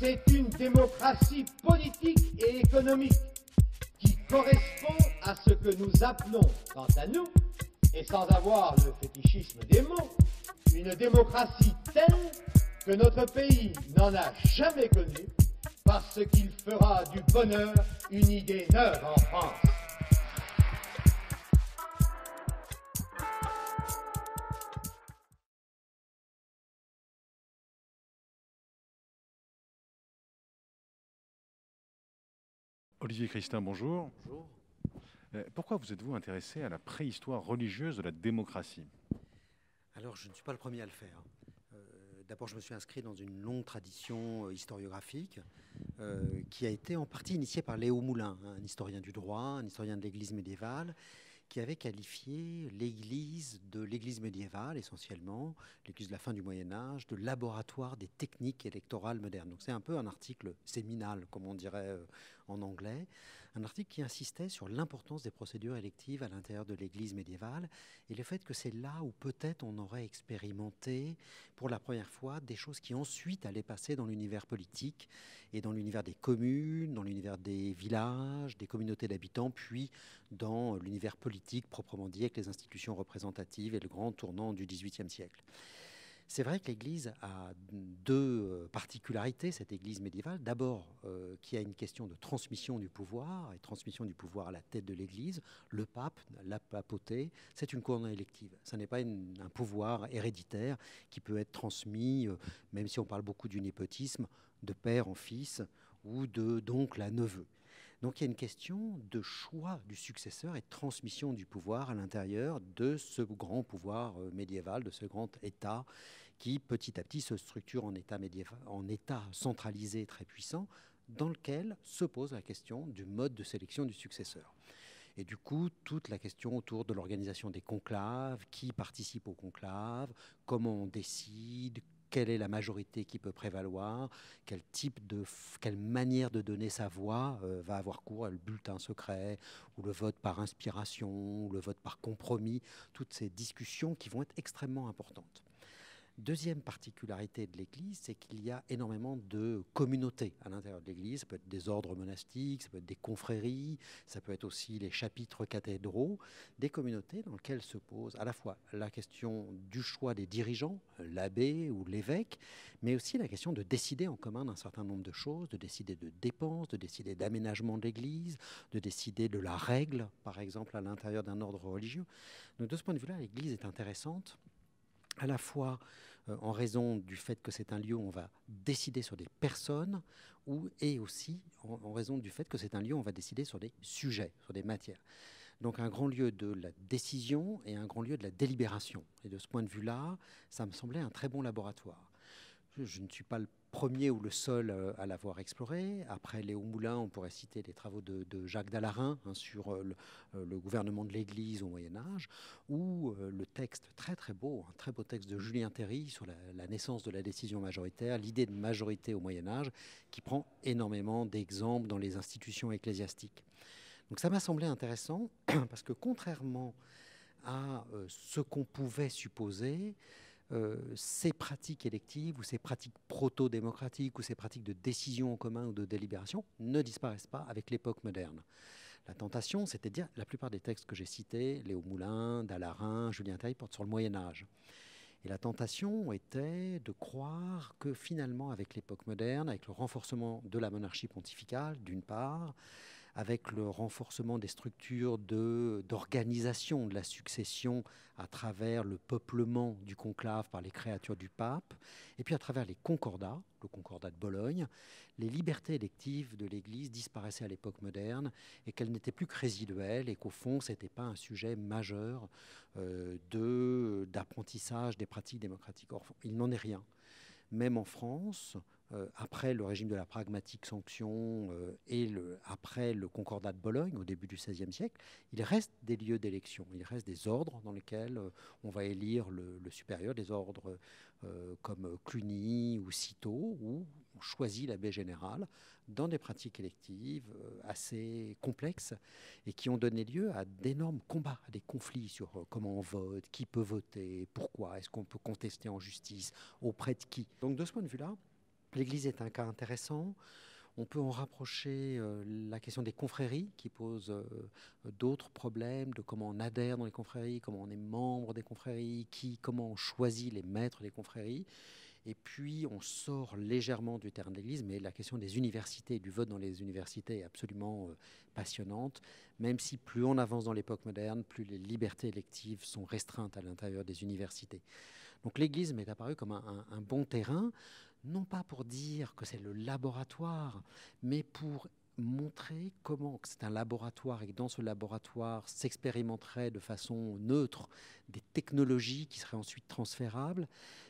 C'est une démocratie politique et économique qui correspond à ce que nous appelons, quant à nous, et sans avoir le fétichisme des mots, une démocratie telle que notre pays n'en a jamais connue parce qu'il fera du bonheur une idée neuve en France. Olivier Christin, bonjour. Bonjour. Euh, Pourquoi vous êtes-vous intéressé à la préhistoire religieuse de la démocratie? Alors, je ne suis pas le premier à le faire. Euh, D'abord, je me suis inscrit dans une longue tradition euh, historiographique euh, qui a été en partie initiée par Léo Moulin, hein, un historien du droit, un historien de l'Église médiévale, qui avait qualifié l'Église de l'Église médiévale essentiellement, l'Église de la fin du Moyen Âge, de laboratoire des techniques électorales modernes. Donc c'est un peu un article séminal, comme on dirait en anglais, un article qui insistait sur l'importance des procédures électives à l'intérieur de l'Église médiévale et le fait que c'est là où peut-être on aurait expérimenté pour la première fois des choses qui ensuite allaient passer dans l'univers politique et dans l'univers des communes, dans l'univers des villages, des communautés d'habitants, puis dans l'univers politique proprement dit avec les institutions représentatives et le grand tournant du XVIIIe siècle. C'est vrai que l'Église a deux euh, particularités, cette Église médiévale. D'abord, euh, qui a une question de transmission du pouvoir, et transmission du pouvoir à la tête de l'Église. Le pape, la papauté, c'est une couronne élective. Ce n'est pas un pouvoir héréditaire qui peut être transmis, euh, même si on parle beaucoup du népotisme, de père en fils ou de d'oncle à neveu. Donc il y a une question de choix du successeur et transmission du pouvoir à l'intérieur de ce grand pouvoir euh, médiéval, de ce grand État qui petit à petit se structure en État, médiéval, en état centralisé très puissant, dans lequel se pose la question du mode de sélection du successeur. Et du coup, toute la question autour de l'organisation des conclaves, qui participe aux conclaves, comment on décide, quelle est la majorité qui peut prévaloir, quelle manière de donner sa voix euh, va avoir cours, le bulletin secret, ou le vote par inspiration, ou le vote par compromis, toutes ces discussions qui vont être extrêmement importantes. Deuxième particularité de l'Église, c'est qu'il y a énormément de communautés à l'intérieur de l'Église. Ça peut être des ordres monastiques, ça peut être des confréries, ça peut être aussi les chapitres cathédraux, des communautés dans lesquelles se pose à la fois la question du choix des dirigeants, l'abbé ou l'évêque, mais aussi la question de décider en commun d'un certain nombre de choses, de décider de dépenses, de décider d'aménagement de l'Église, de décider de la règle, par exemple, à l'intérieur d'un ordre religieux. Donc de ce point de vue-là, l'Église est intéressante à la fois euh, en raison du fait que c'est un lieu où on va décider sur des personnes, ou, et aussi en, raison du fait que c'est un lieu où on va décider sur des sujets, sur des matières. Donc un grand lieu de la décision et un grand lieu de la délibération. Et de ce point de vue-là, ça me semblait un très bon laboratoire. Je, je ne suis pas le premier ou le seul euh, à l'avoir exploré. Après Léo Moulin, on pourrait citer les travaux de, Jacques Dallarin hein, sur euh, le, euh, le gouvernement de l'Église au Moyen Âge, ou le texte très très beau, un très beau texte de Julien Terry sur la, naissance de la décision majoritaire, l'idée de majorité au Moyen Âge, qui prend énormément d'exemples dans les institutions ecclésiastiques. Donc ça m'a semblé intéressant parce que contrairement à ce qu'on pouvait supposer, euh, ces pratiques électives ou ces pratiques proto-démocratiques ou ces pratiques de décision en commun ou de délibération ne disparaissent pas avec l'époque moderne. La tentation, c'était de dire, la plupart des textes que j'ai cités, Léo Moulin, Dallarin, Julien Taille, portent sur le Moyen Âge. Et la tentation était de croire que finalement, avec l'époque moderne, avec le renforcement de la monarchie pontificale, d'une part, avec le renforcement des structures d'organisation de, la succession à travers le peuplement du conclave par les créatures du pape, et puis à travers les concordats, le concordat de Bologne, les libertés électives de l'Église disparaissaient à l'époque moderne et qu'elles n'étaient plus que résiduelles et qu'au fond, ce n'était pas un sujet majeur euh, de- d'apprentissage des pratiques démocratiques. Or, il n'en est rien. Même en France, euh, après le régime de la pragmatique sanction euh, et après le concordat de Bologne au début du XVIe siècle, il reste des lieux d'élection, il reste des ordres dans lesquels euh, on va élire le, le supérieur, des ordres comme Cluny ou Cîteaux, où on choisit l'abbé général dans des pratiques électives assez complexes et qui ont donné lieu à d'énormes combats, à des conflits sur comment on vote, qui peut voter, pourquoi, est-ce qu'on peut contester en justice, auprès de qui. Donc de ce point de vue-là, L'Église est un cas intéressant. On peut en rapprocher euh, la question des confréries qui pose euh, d'autres problèmes de comment on adhère dans les confréries, comment on est membre des confréries, qui, comment on choisit les maîtres des confréries. Et puis, on sort légèrement du terrain de l'Église, mais la question des universités, du vote dans les universités est absolument euh, passionnante, même si plus on avance dans l'époque moderne, plus les libertés électives sont restreintes à l'intérieur des universités. Donc l'Église m'est apparue comme un, un bon terrain, non pas pour dire que c'est le laboratoire, mais pour montrer comment c'est un laboratoire et que dans ce laboratoire s'expérimenterait de façon neutre des technologies qui seraient ensuite transférables,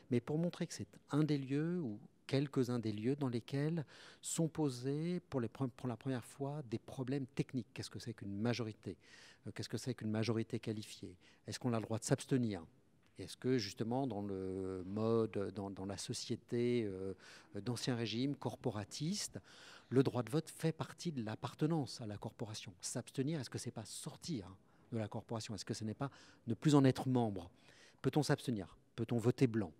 mais pour montrer que c'est un des lieux ou quelques-uns des lieux dans lesquels sont posés pour, pour la première fois des problèmes techniques. Qu'est-ce que c'est qu'une majorité? Euh, Qu'est-ce que c'est qu'une majorité qualifiée? Est-ce qu'on a le droit de s'abstenir? Est-ce que justement dans le mode, dans, la société euh, d'ancien régime corporatiste, le droit de vote fait partie de l'appartenance à la corporation? S'abstenir, est-ce que c'est pas sortir de la corporation? Est-ce que ce n'est pas ne plus en être membre? Peut-on s'abstenir? Peut-on voter blanc?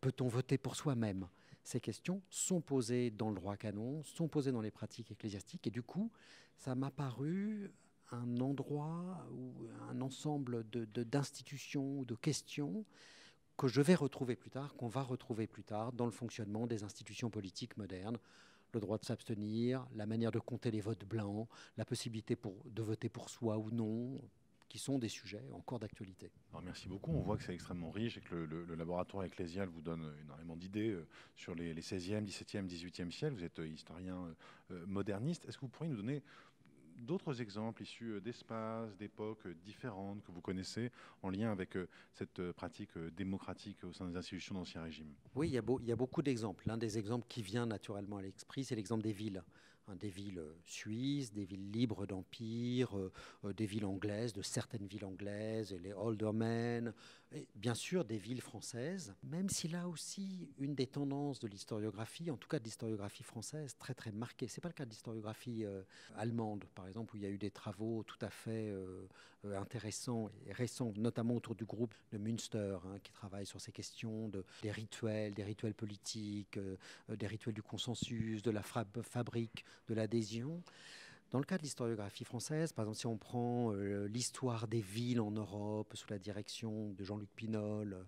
Peut-on voter pour soi-même? Ces questions sont posées dans le droit canon, sont posées dans les pratiques ecclésiastiques, et du coup, ça m'a paru un endroit ou un ensemble d'institutions de, ou de questions que je vais retrouver plus tard, qu'on va retrouver plus tard dans le fonctionnement des institutions politiques modernes. Le droit de s'abstenir, la manière de compter les votes blancs, la possibilité pour, de voter pour soi ou non, qui sont des sujets encore d'actualité. Merci beaucoup. On voit que c'est extrêmement riche et que le, laboratoire ecclésial vous donne énormément d'idées euh, sur les, 16e, 17e, 18e siècles. Vous êtes euh, historien euh, moderniste. Est-ce que vous pourriez nous donner d'autres exemples issus euh, d'espaces, d'époques euh, différentes que vous connaissez en lien avec euh, cette pratique démocratique au sein des institutions d'Ancien Régime Oui, il y a, il y a beaucoup d'exemples. L'un des exemples qui vient naturellement à l'esprit, c'est l'exemple des villes. Hein, des villes suisses, des villes libres d'empire, des villes anglaises, de certaines villes anglaises, les aldermen, bien sûr des villes françaises, même si là aussi une des tendances de l'historiographie, en tout cas de l'historiographie française, très très marquée. C'est pas le cas de l'historiographie euh, allemande, par exemple, où il y a eu des travaux tout à fait euh, euh, intéressants et récents, notamment autour du groupe de Münster, hein, qui travaille sur ces questions de, des rituels, des rituels politiques, des rituels du consensus, de la fabrique, de l'adhésion. Dans le cas de l'historiographie française, par exemple, si on prend euh, l'histoire des villes en Europe sous la direction de Jean-Luc Pinol,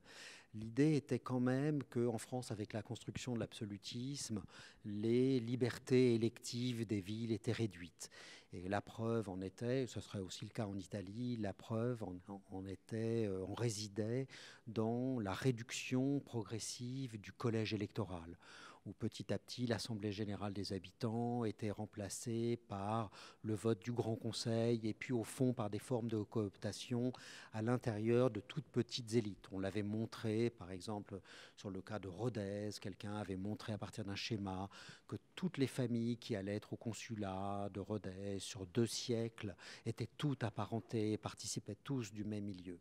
l'idée était quand même qu'en France, avec la construction de l'absolutisme, les libertés électives des villes étaient réduites. Et la preuve en était, ce serait aussi le cas en Italie, la preuve en, était, euh, en résidait dans la réduction progressive du collège électoral où petit à petit l'Assemblée générale des habitants était remplacée par le vote du Grand Conseil et puis au fond par des formes de cooptation à l'intérieur de toutes petites élites. On l'avait montré par exemple sur le cas de Rodez, quelqu'un avait montré à partir d'un schéma que toutes les familles qui allaient être au consulat de Rodez sur deux siècles étaient toutes apparentées, participaient tous du même milieu.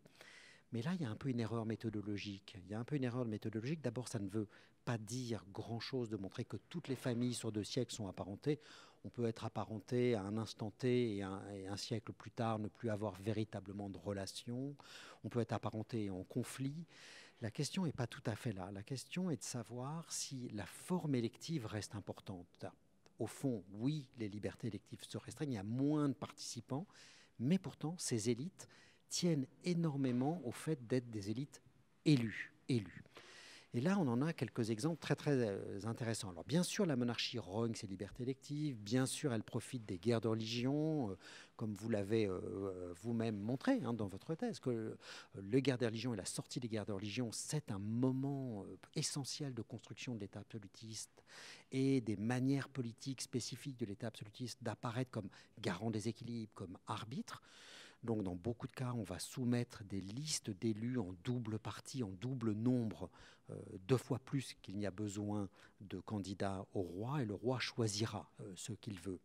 Mais là, il y a un peu une erreur méthodologique. Il y a un peu une erreur méthodologique. D'abord, ça ne veut pas dire grand-chose de montrer que toutes les familles sur deux siècles sont apparentées. On peut être apparenté à un instant T et un, siècle plus tard ne plus avoir véritablement de relation. On peut être apparenté en conflit. La question n'est pas tout à fait là. La question est de savoir si la forme élective reste importante. Au fond, oui, les libertés électives se restreignent, il y a moins de participants, mais pourtant, ces élites tiennent énormément au fait d'être des élites élues. élues. Et là, on en a quelques exemples très très euh, intéressants. Alors bien sûr, la monarchie rogne ses libertés électives, bien sûr, elle profite des guerres de religion, euh, comme vous l'avez euh, vous-même montré hein, dans votre thèse, que les guerres de religion et la sortie des guerres de religion, c'est un moment essentiel de construction de l'État absolutiste et des manières politiques spécifiques de l'État absolutiste d'apparaître comme garant des équilibres, comme arbitre. Donc, dans beaucoup de cas, on va soumettre des listes d'élus en double partie, en double nombre, euh, deux fois plus qu'il n'y a besoin de candidats au roi, et le roi choisira euh, ce qu'il veut.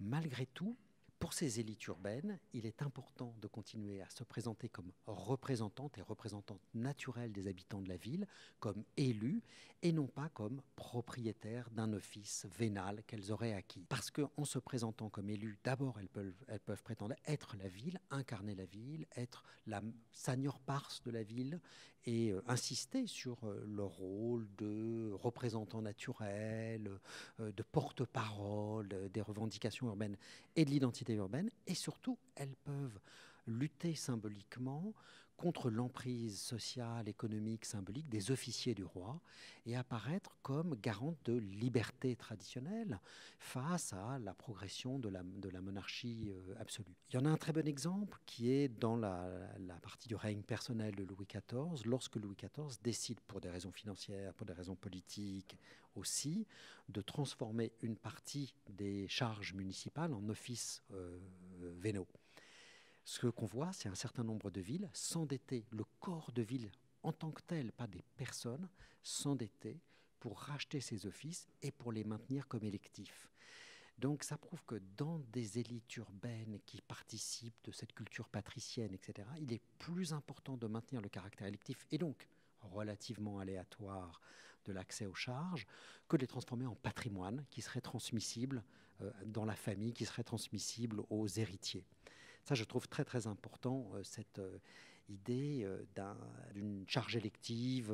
Malgré tout, Pour ces élites urbaines, il est important de continuer à se présenter comme représentantes et représentantes naturelles des habitants de la ville, comme élus, et non pas comme propriétaires d'un office vénal qu'elles auraient acquis. Parce qu'en se présentant comme élus, d'abord, elles peuvent, prétendre être la ville, incarner la ville, être la seigneur parse de la ville, et euh, insister sur euh, leur rôle de représentant naturel, euh, de porte-parole des revendications urbaines et de l'identité urbaine. Et surtout, elles peuvent lutter symboliquement contre l'emprise sociale, économique, symbolique des officiers du roi et apparaître comme garante de liberté traditionnelle face à la progression de la, monarchie euh, absolue. Il y en a un très bon exemple qui est dans la, la partie du règne personnel de Louis XIV, lorsque Louis XIV décide, pour des raisons financières, pour des raisons politiques aussi, de transformer une partie des charges municipales en offices euh, vénaux. Ce qu'on voit, c'est un certain nombre de villes s'endetter, le corps de ville en tant que tel, pas des personnes, s'endetter pour racheter ces offices et pour les maintenir comme électifs. Donc ça prouve que dans des élites urbaines qui participent de cette culture patricienne, etc., il est plus important de maintenir le caractère électif et donc relativement aléatoire de l'accès aux charges que de les transformer en patrimoine qui serait transmissible euh, dans la famille, qui serait transmissible aux héritiers. Ça, je trouve très très important, euh, cette euh, idée euh, d'une charge élective,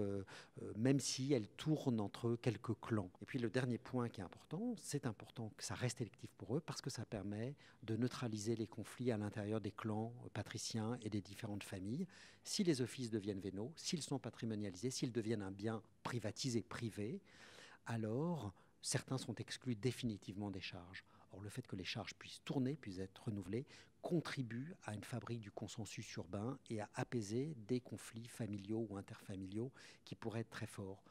même si elle tourne entre quelques clans. Et puis le dernier point qui est important, c'est important que ça reste électif pour eux parce que ça permet de neutraliser les conflits à l'intérieur des clans patriciens et des différentes familles. Si les offices deviennent vénaux, s'ils sont patrimonialisés, s'ils deviennent un bien privatisé, privé, alors certains sont exclus définitivement des charges. Le fait que les charges puissent tourner, puissent être renouvelées, contribue à une fabrique du consensus urbain et à apaiser des conflits familiaux ou interfamiliaux qui pourraient être très forts.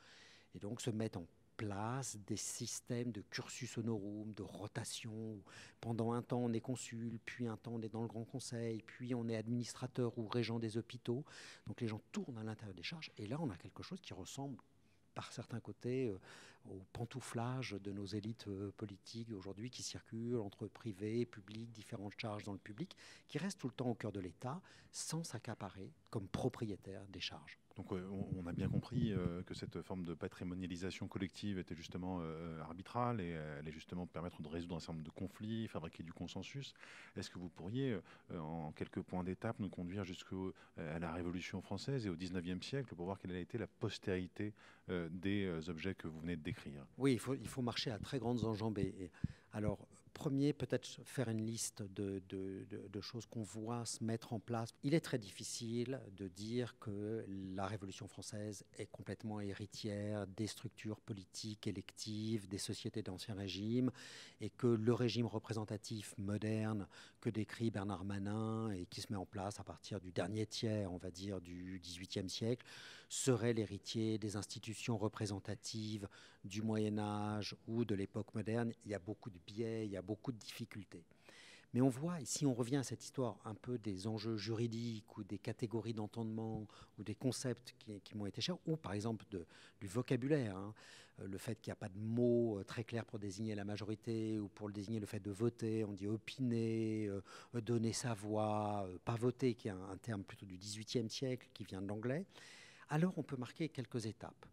Et donc se mettent en place des systèmes de cursus honorum, de rotation. pendant un temps, on est consul, puis un temps, on est dans le Grand Conseil, puis on est administrateur ou régent des hôpitaux. Donc les gens tournent à l'intérieur des charges. Et là, on a quelque chose qui ressemble par certains côtés euh, au pantouflage de nos élites euh, politiques aujourd'hui qui circulent entre privé, public, différentes charges dans le public, qui restent tout le temps au cœur de l'État sans s'accaparer comme propriétaire des charges. Donc on a bien compris euh, que cette forme de patrimonialisation collective était justement euh, arbitrale et allait justement permettre de résoudre un certain nombre de conflits, fabriquer du consensus. Est-ce que vous pourriez, en quelques points d'étape, nous conduire jusqu'à la Révolution française et au XIXe siècle pour voir quelle a été la postérité des objets que vous venez de décrire? Oui, il faut, marcher à très grandes enjambées. Alors, premier, peut-être faire une liste de, choses qu'on voit se mettre en place. Il est très difficile de dire que la Révolution française est complètement héritière des structures politiques électives, des sociétés d'Ancien Régime, et que le régime représentatif moderne que décrit Bernard Manin et qui se met en place à partir du dernier tiers, on va dire, du XVIIIe siècle, serait l'héritier des institutions représentatives du Moyen Âge ou de l'époque moderne. Il y a beaucoup de biais, il y a beaucoup de difficultés. Mais on voit, ici on revient à cette histoire un peu des enjeux juridiques ou des catégories d'entendement ou des concepts qui, m'ont été chers, ou par exemple du vocabulaire. Hein. Euh, le fait qu'il n'y a pas de mots euh, très clairs pour désigner la majorité ou pour désigner le fait de voter. On dit opiner, euh, donner sa voix, pas voter, qui est un, un terme plutôt du XVIIIe siècle qui vient de l'anglais. Alors on peut marquer quelques étapes.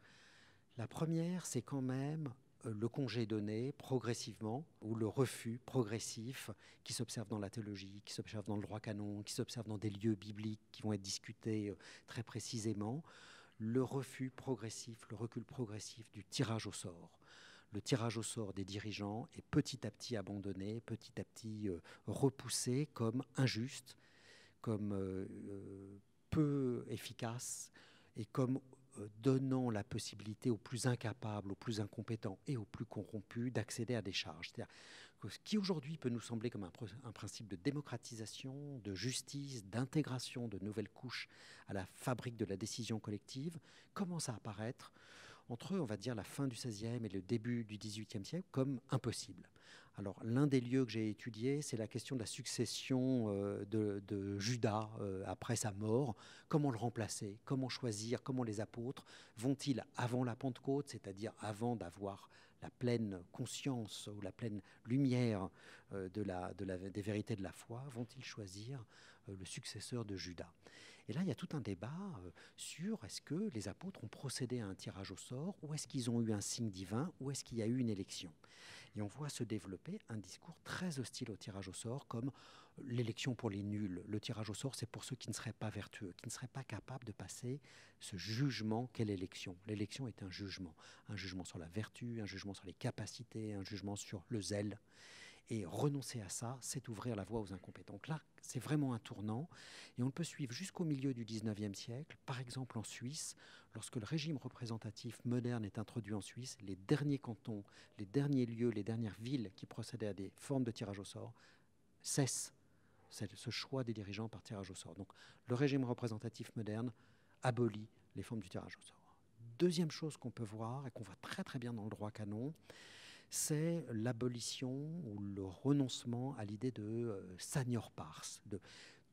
La première, c'est quand même euh, le congé donné progressivement, ou le refus progressif qui s'observe dans la théologie, qui s'observe dans le droit canon, qui s'observe dans des lieux bibliques qui vont être discutés euh, très précisément, le refus progressif, le recul progressif du tirage au sort. Le tirage au sort des dirigeants est petit à petit abandonné, petit à petit euh, repoussé comme injuste, comme peu efficace et comme euh, donnant la possibilité aux plus incapables, aux plus incompétents et aux plus corrompus d'accéder à des charges. C'est-à-dire que ce qui aujourd'hui peut nous sembler comme un, un, principe de démocratisation, de justice, d'intégration de nouvelles couches à la fabrique de la décision collective commence à apparaître? Entre, on va dire, la fin du XVIe et le début du XVIIIe siècle comme impossible. Alors, l'un des lieux que j'ai étudié, c'est la question de la succession euh, de, Judas euh, après sa mort. Comment le remplacer? Comment choisir? Comment les apôtres vont-ils, avant la Pentecôte, c'est-à-dire avant d'avoir la pleine conscience ou la pleine lumière euh, des vérités de la foi, vont-ils choisir le successeur de Judas? Et là, il y a tout un débat euh, sur est-ce que les apôtres ont procédé à un tirage au sort, ou est-ce qu'ils ont eu un signe divin, ou est-ce qu'il y a eu une élection? Et on voit se développer un discours très hostile au tirage au sort, comme l'élection pour les nuls. Le tirage au sort, c'est pour ceux qui ne seraient pas vertueux, qui ne seraient pas capables de passer ce jugement qu'est l'élection. L'élection est un jugement, un jugement sur la vertu, un jugement sur les capacités, un jugement sur le zèle. Et renoncer à ça, c'est ouvrir la voie aux incompétents. Donc là, c'est vraiment un tournant. Et on peut suivre jusqu'au milieu du 19e siècle. Par exemple, en Suisse, lorsque le régime représentatif moderne est introduit en Suisse, les derniers cantons, les derniers lieux, les dernières villes qui procédaient à des formes de tirage au sort cessent ce choix des dirigeants par tirage au sort. Donc le régime représentatif moderne abolit les formes du tirage au sort. Deuxième chose qu'on peut voir et qu'on voit très très bien dans le droit canon, c'est l'abolition ou le renoncement à l'idée de euh, pars, de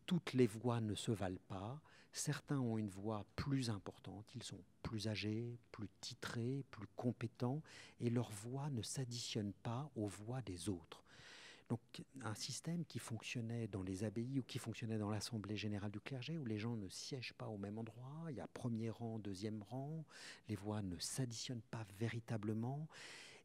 toutes les voix ne se valent pas. Certains ont une voix plus importante, ils sont plus âgés, plus titrés, plus compétents, et leur voix ne s'additionne pas aux voix des autres. Donc un système qui fonctionnait dans les abbayes ou qui fonctionnait dans l'Assemblée générale du clergé, où les gens ne siègent pas au même endroit, il y a premier rang, deuxième rang, les voix ne s'additionnent pas véritablement.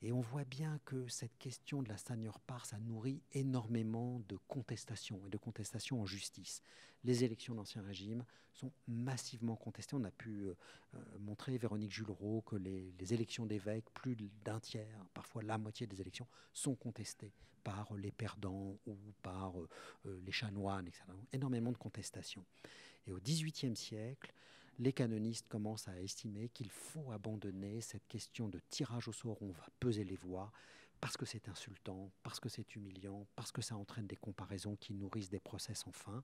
Et on voit bien que cette question de la senior part, ça nourrit énormément de contestations et de contestations en justice. Les élections d'Ancien Régime sont massivement contestées. On a pu euh, euh, montrer, Véronique Jullereau, que les, élections d'évêques, plus d'un tiers, parfois la moitié des élections, sont contestées par les perdants ou par euh, les chanoines, etc. Énormément de contestations. Et au XVIIIe siècle, les canonistes commencent à estimer qu'il faut abandonner cette question de tirage au sort où on va peser les voix, parce que c'est insultant, parce que c'est humiliant, parce que ça entraîne des comparaisons qui nourrissent des procès sans fin.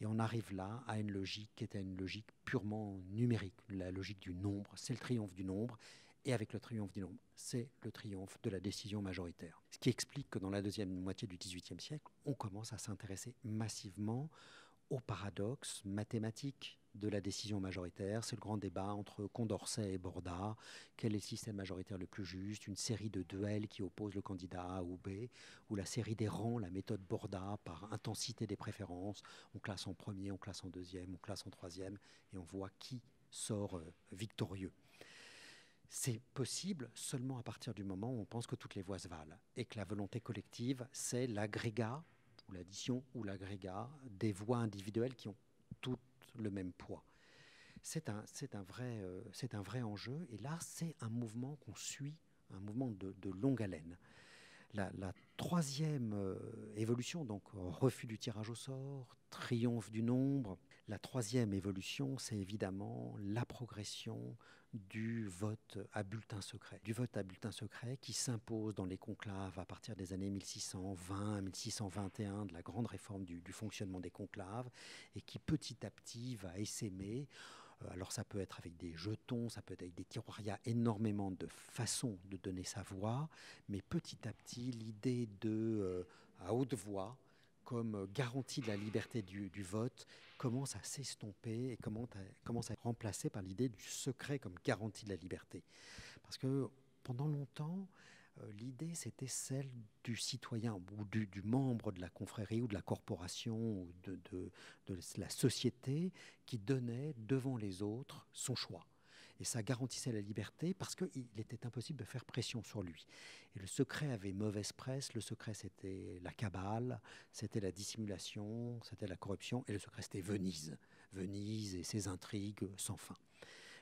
Et on arrive là à une logique qui était une logique purement numérique, la logique du nombre. C'est le triomphe du nombre. Et avec le triomphe du nombre, c'est le triomphe de la décision majoritaire. Ce qui explique que dans la deuxième moitié du XVIIIe siècle, on commence à s'intéresser massivement au paradoxe mathématique de la décision majoritaire. C'est le grand débat entre Condorcet et Borda. Quel est le système majoritaire le plus juste? Une série de duels qui opposent le candidat A ou B, ou la série des rangs, la méthode Borda par intensité des préférences. On classe en premier, on classe en deuxième, on classe en troisième, et on voit qui sort euh, victorieux. C'est possible seulement à partir du moment où on pense que toutes les voix se valent et que la volonté collective, c'est l'agrégat ou l'addition ou l'agrégat des voix individuelles qui ont toutes le même poids. C'est un, un, vrai, euh, un vrai enjeu. Et là, c'est un mouvement qu'on suit, un mouvement de, longue haleine. La, troisième euh, évolution, donc refus du tirage au sort, triomphe du nombre. La troisième évolution, c'est évidemment la progression du vote à bulletin secret, du vote à bulletin secret qui s'impose dans les conclaves à partir des années 1620-1621 de la grande réforme du, fonctionnement des conclaves et qui petit à petit va essaimer. Euh, alors ça peut être avec des jetons, ça peut être avec des tiroirs, il y a énormément de façons de donner sa voix, mais petit à petit l'idée de euh, à haute voix comme garantie de la liberté du, vote commence à s'estomper et commence à, être remplacée par l'idée du secret comme garantie de la liberté. Parce que pendant longtemps, euh, l'idée c'était celle du citoyen ou du, membre de la confrérie ou de la corporation ou de la société qui donnait devant les autres son choix et ça garantissait la liberté parce qu'il était impossible de faire pression sur lui. Et le secret avait mauvaise presse, le secret c'était la cabale, c'était la dissimulation, c'était la corruption, et le secret c'était Venise, Venise et ses intrigues sans fin.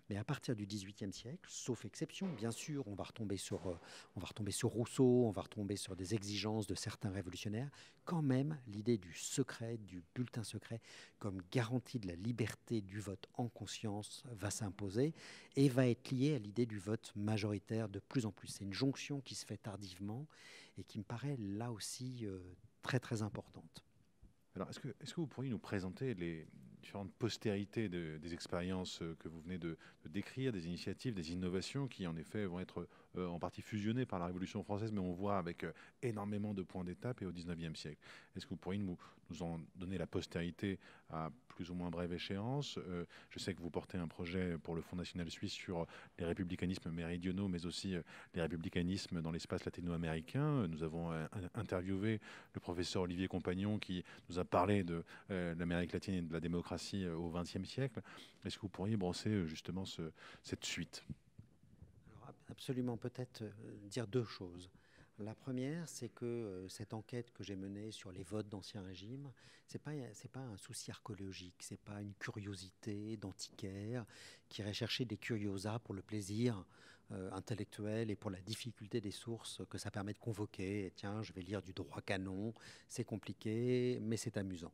Mais à partir du XVIIIe siècle, sauf exception, bien sûr, on va, retomber sur, euh, on va retomber sur Rousseau, on va retomber sur des exigences de certains révolutionnaires, quand même l'idée du secret, du bulletin secret, comme garantie de la liberté du vote en conscience va s'imposer et va être liée à l'idée du vote majoritaire de plus en plus. C'est une jonction qui se fait tardivement et qui me paraît là aussi euh, très très importante. Alors, est-ce que, est que, vous pourriez nous présenter les, différentes postérités des expériences que vous venez de, décrire, des initiatives, des innovations qui en effet vont être en partie fusionné par la Révolution française, mais on voit avec énormément de points d'étape et au 19e siècle. Est-ce que vous pourriez nous, nous en donner la postérité à plus ou moins brève échéance Je sais que vous portez un projet pour le Fonds national suisse sur les républicanismes méridionaux, mais aussi les républicanismes dans l'espace latino-américain. Nous avons interviewé le professeur Olivier Compagnon qui nous a parlé de l'Amérique latine et de la démocratie au XXe siècle. Est-ce que vous pourriez brosser justement cette suite? Absolument, peut-être dire deux choses. La première, c'est que euh, cette enquête que j'ai menée sur les votes d'Ancien Régime, ce n'est pas, pas un souci archéologique, ce n'est pas une curiosité d'antiquaire qui irait chercher des curiosas pour le plaisir euh, intellectuel et pour la difficulté des sources que ça permet de convoquer. tiens, je vais lire du droit canon, c'est compliqué, mais c'est amusant.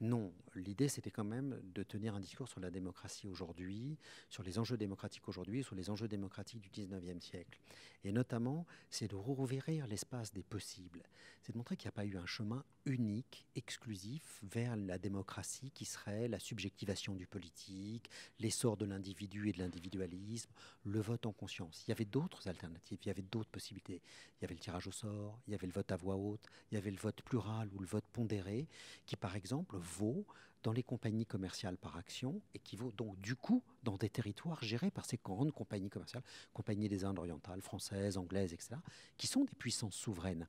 Non, l'idée c'était quand même de tenir un discours sur la démocratie aujourd'hui, sur les enjeux démocratiques aujourd'hui, sur les enjeux démocratiques du 19e siècle. Et notamment, c'est de rouvrir l'espace des possibles. C'est de montrer qu'il n'y a pas eu un chemin unique, exclusif vers la démocratie qui serait la subjectivation du politique, l'essor de l'individu et de l'individualisme, le vote en conscience. Il y avait d'autres alternatives, il y avait d'autres possibilités. Il y avait le tirage au sort, il y avait le vote à voix haute, il y avait le vote plural ou le vote pondéré, qui par exemple vaut dans les compagnies commerciales par action et qui vaut donc du coup dans des territoires gérés par ces grandes compagnies commerciales, compagnies des Indes orientales, françaises, anglaises, etc., qui sont des puissances souveraines.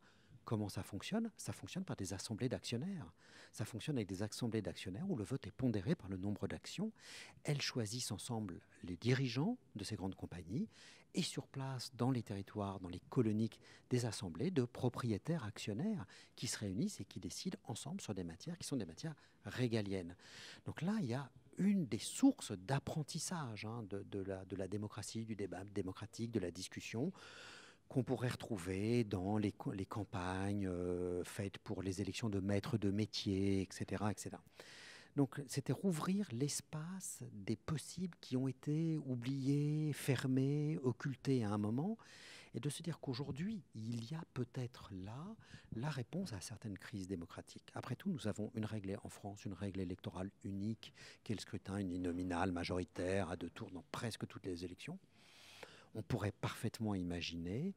Comment ça fonctionne Ça fonctionne par des assemblées d'actionnaires. Ça fonctionne avec des assemblées d'actionnaires où le vote est pondéré par le nombre d'actions. Elles choisissent ensemble les dirigeants de ces grandes compagnies et sur place, dans les territoires, dans les colonies, des assemblées de propriétaires actionnaires qui se réunissent et qui décident ensemble sur des matières qui sont des matières régaliennes. Donc là, il y a une des sources d'apprentissage hein, de, la, de la démocratie, du débat démocratique, de la discussion qu'on pourrait retrouver dans les, campagnes euh, faites pour les élections de maîtres de métier, etc. etc. Donc c'était rouvrir l'espace des possibles qui ont été oubliés, fermés, occultés à un moment, et de se dire qu'aujourd'hui, il y a peut-être là la réponse à certaines crises démocratiques. Après tout, nous avons une règle en France, une règle électorale unique, qui est le scrutin uninominal majoritaire à deux tours dans presque toutes les élections. On pourrait parfaitement imaginer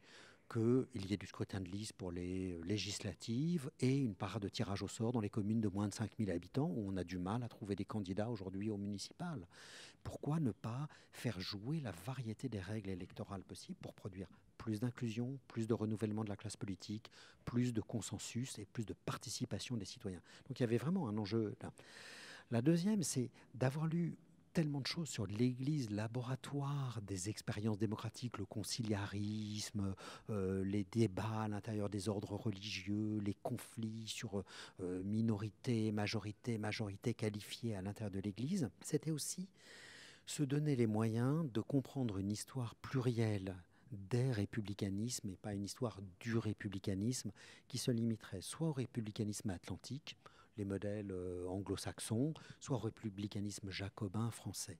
qu'il y ait du scrutin de liste pour les législatives et une part de tirage au sort dans les communes de moins de 5000 habitants où on a du mal à trouver des candidats aujourd'hui au municipal. Pourquoi ne pas faire jouer la variété des règles électorales possibles pour produire plus d'inclusion, plus de renouvellement de la classe politique, plus de consensus et plus de participation des citoyens? Donc il y avait vraiment un enjeu là. La deuxième, c'est d'avoir lu tellement de choses sur l'Église, laboratoire des expériences démocratiques, le conciliarisme, euh, les débats à l'intérieur des ordres religieux, les conflits sur euh, minorité, majorité, majorité qualifiée à l'intérieur de l'Église. C'était aussi se donner les moyens de comprendre une histoire plurielle des républicanismes et pas une histoire du républicanisme qui se limiterait soit au républicanisme atlantique, les modèles euh, anglo-saxons, soit au républicanisme jacobin français.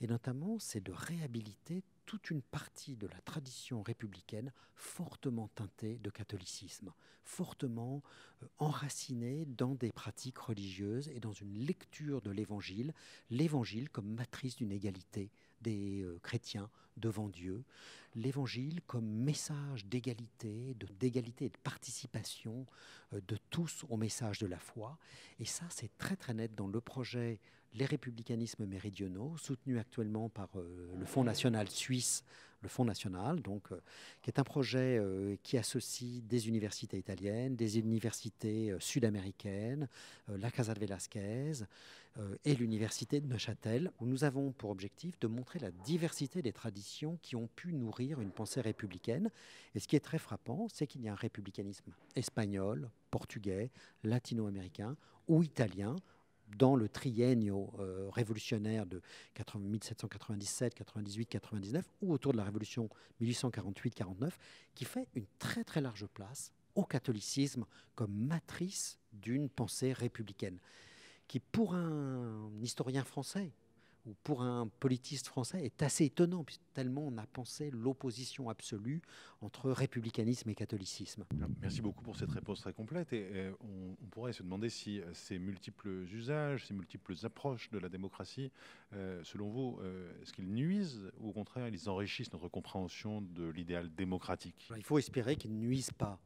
Et notamment, c'est de réhabiliter toute une partie de la tradition républicaine fortement teintée de catholicisme, fortement euh, enracinée dans des pratiques religieuses et dans une lecture de l'Évangile, l'Évangile comme matrice d'une égalité des euh, chrétiens devant Dieu, l'Évangile comme message d'égalité, d'égalité et de participation euh, de tous au message de la foi. Et ça, c'est très très net dans le projet Les républicanismes méridionaux, soutenu actuellement par euh, le Fonds national suisse le Fonds national, donc, euh, qui est un projet euh, qui associe des universités italiennes, des universités euh, sud-américaines, la Casa de Velasquez et l'université de Neuchâtel, où nous avons pour objectif de montrer la diversité des traditions qui ont pu nourrir une pensée républicaine. Et ce qui est très frappant, c'est qu'il y a un républicanisme espagnol, portugais, latino-américain ou italien dans le triennio euh, révolutionnaire de 1797, 98, 99 ou autour de la révolution 1848-49 qui fait une très très large place au catholicisme comme matrice d'une pensée républicaine qui pour un historien français ou pour un politiste français, est assez étonnant, tellement on a pensé l'opposition absolue entre républicanisme et catholicisme. Merci beaucoup pour cette réponse très complète. Et, on, pourrait se demander si euh, ces multiples usages, ces multiples approches de la démocratie, euh, selon vous, euh, est-ce qu'ils nuisent ou au contraire, ils enrichissent notre compréhension de l'idéal démocratique? Il faut espérer qu'ils ne nuisent pas.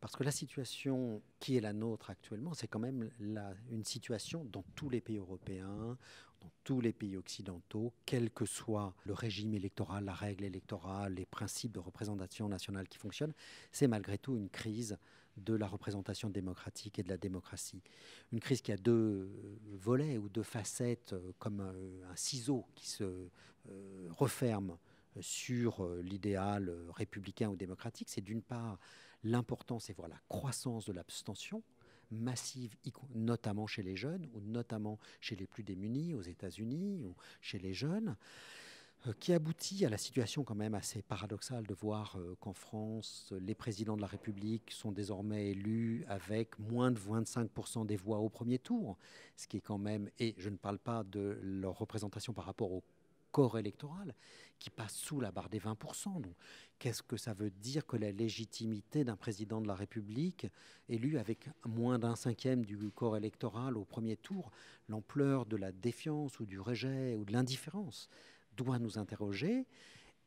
Parce que la situation qui est la nôtre actuellement, c'est quand même la, une situation dans tous les pays européens, dans tous les pays occidentaux, quel que soit le régime électoral, la règle électorale, les principes de représentation nationale qui fonctionnent, c'est malgré tout une crise de la représentation démocratique et de la démocratie. Une crise qui a deux volets ou deux facettes, euh, comme un, ciseau qui se euh, referme sur euh, l'idéal républicain ou démocratique. C'est d'une part l'importance et voir la croissance de l'abstention massive, notamment chez les jeunes, ou notamment chez les plus démunis, aux États-Unis, ou chez les jeunes, euh, qui aboutit à la situation quand même assez paradoxale de voir euh, qu'en France, les présidents de la République sont désormais élus avec moins de 25% des voix au premier tour, ce qui est quand même, et je ne parle pas de leur représentation par rapport au corps électoral, qui passe sous la barre des 20%. Donc, qu'est-ce que ça veut dire que la légitimité d'un président de la République élu avec moins d'un cinquième du corps électoral au premier tour, l'ampleur de la défiance ou du rejet ou de l'indifférence doit nous interroger.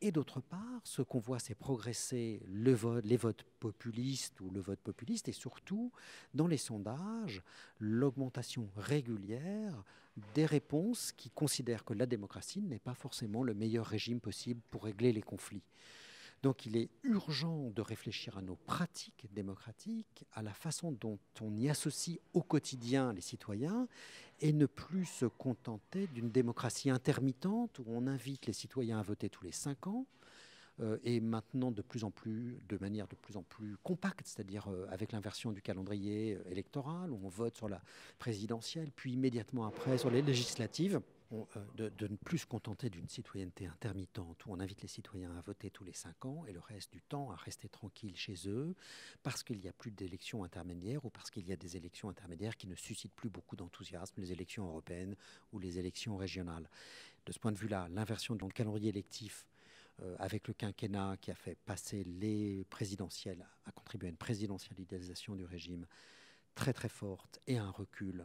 Et d'autre part, ce qu'on voit, c'est progresser les votes populistes ou le vote populiste, et surtout, dans les sondages, l'augmentation régulière des réponses qui considèrent que la démocratie n'est pas forcément le meilleur régime possible pour régler les conflits. Donc il est urgent de réfléchir à nos pratiques démocratiques, à la façon dont on y associe au quotidien les citoyens, et ne plus se contenter d'une démocratie intermittente où on invite les citoyens à voter tous les cinq ans, et maintenant de plus en plus, de manière de plus en plus compacte, c'est-à-dire euh, avec l'inversion du calendrier euh, électoral, où on vote sur la présidentielle, puis immédiatement après sur les législatives. Euh, de, ne plus se contenter d'une citoyenneté intermittente où on invite les citoyens à voter tous les cinq ans et le reste du temps à rester tranquille chez eux parce qu'il n'y a plus d'élections intermédiaires ou parce qu'il y a des élections intermédiaires qui ne suscitent plus beaucoup d'enthousiasme, les élections européennes ou les élections régionales. De ce point de vue-là, l'inversion du calendrier électif euh, avec le quinquennat qui a fait passer les présidentielles, a contribué à une présidentialisation du régime très très forte et un recul euh,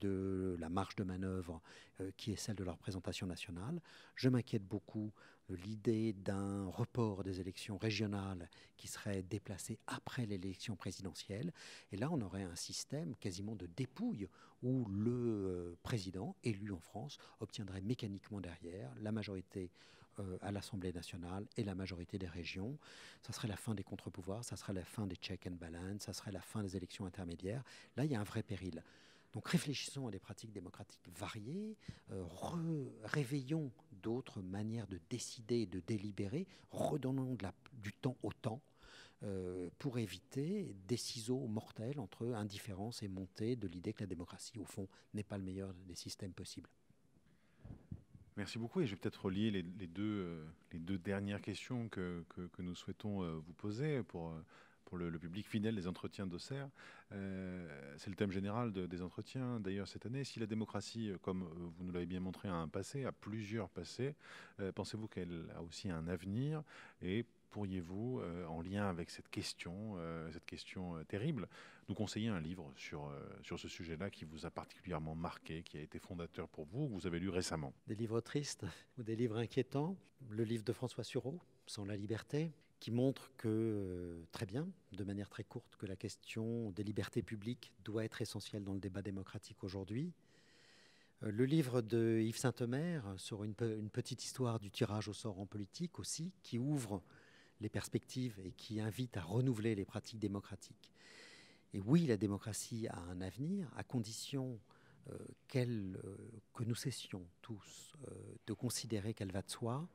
de la marge de manœuvre euh, qui est celle de la représentation nationale. Je m'inquiète beaucoup de l'idée d'un report des élections régionales qui serait déplacé après l'élection présidentielle. Et là, on aurait un système quasiment de dépouille où le euh, président élu en France obtiendrait mécaniquement derrière la majorité à l'Assemblée nationale et la majorité des régions. Ça serait la fin des contre-pouvoirs, ça serait la fin des check and balance, ça serait la fin des élections intermédiaires. Là, il y a un vrai péril. Donc réfléchissons à des pratiques démocratiques variées, euh, réveillons d'autres manières de décider et de délibérer, redonnons du temps au temps euh, pour éviter des ciseaux mortels entre indifférence et montée de l'idée que la démocratie, au fond, n'est pas le meilleur des systèmes possibles. Merci beaucoup et je vais peut-être relier les, deux, euh, deux dernières questions que, que, nous souhaitons vous poser pour pour le, public fidèle des entretiens d'Auxerre. Euh, c'est le thème général des entretiens d'ailleurs cette année. Si la démocratie, euh, comme euh, vous nous l'avez bien montré, a un passé, a plusieurs passés, pensez-vous qu'elle a aussi un avenir? Et pourriez-vous, en lien avec cette question, cette question terrible, nous conseiller un livre sur, sur ce sujet-là qui vous a particulièrement marqué, qui a été fondateur pour vous, que vous avez lu récemment? Des livres tristes ou des livres inquiétants? Le livre de François Sureau, Sans la liberté, qui montre que, euh, très bien, de manière très courte, que la question des libertés publiques doit être essentielle dans le débat démocratique aujourd'hui. Euh, le livre de Yves Saint-Omer sur une, petite histoire du tirage au sort en politique aussi, qui ouvre les perspectives et qui invite à renouveler les pratiques démocratiques. Et oui, la démocratie a un avenir, à condition euh, que nous cessions tous de considérer qu'elle va de soi,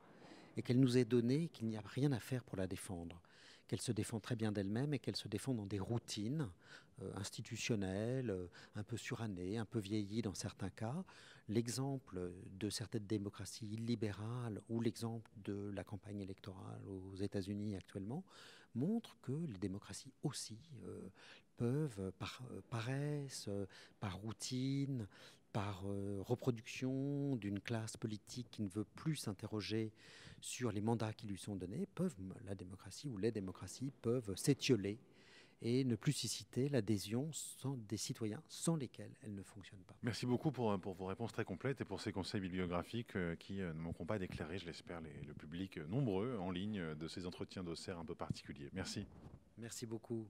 et qu'elle nous est donnée, qu'il n'y a rien à faire pour la défendre, qu'elle se défend très bien d'elle-même et qu'elle se défend dans des routines euh, institutionnelles, euh, un peu surannées, un peu vieillies dans certains cas. L'exemple de certaines démocraties illibérales ou l'exemple de la campagne électorale aux États-Unis actuellement montrent que les démocraties aussi euh, peuvent, par paresse, par routine, par euh, reproduction d'une classe politique qui ne veut plus s'interroger sur les mandats qui lui sont donnés, peuvent, la démocratie ou les démocraties peuvent s'étioler et ne plus susciter l'adhésion des citoyens sans lesquels elles ne fonctionnent pas. Merci beaucoup pour, pour, vos réponses très complètes et pour ces conseils bibliographiques euh, qui euh, ne manqueront pas d'éclairer, je l'espère, le public nombreux en ligne de ces entretiens d'Auxerre un peu particuliers. Merci. Merci beaucoup.